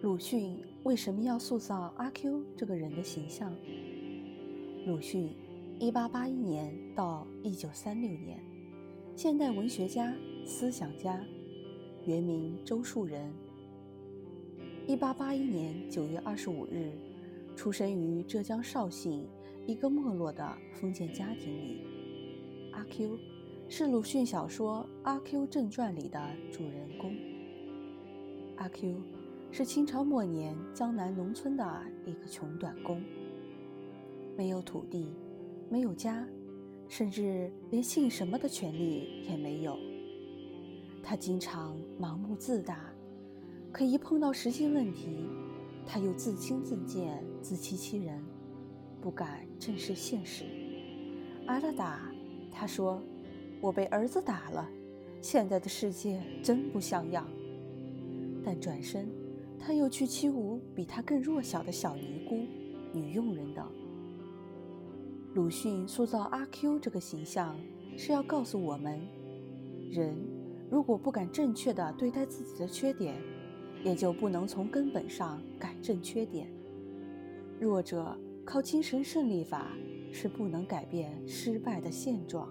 鲁迅为什么要塑造阿 Q 这个人的形象？鲁迅，一八八一年到一九三六年，现代文学家、思想家，原名周树人。一八八一年九月二十五日，出生于浙江绍兴一个没落的封建家庭里。阿 Q 是鲁迅小说《阿 Q 正传》里的主人公。阿 Q 是清朝末年江南农村的一个穷短工，没有土地，没有家，甚至连姓什么的权利也没有。他经常盲目自大。可一碰到实际问题，他又自轻自贱、自欺欺人，不敢正视现实。挨了打，他说：“我被儿子打了，现在的世界真不像样。”但转身，他又去欺侮比他更弱小的小尼姑、女佣人等。鲁迅塑造阿 Q 这个形象，是要告诉我们：人如果不敢正确的对待自己的缺点，也就不能从根本上改正缺点。弱者靠精神胜利法是不能改变失败的现状。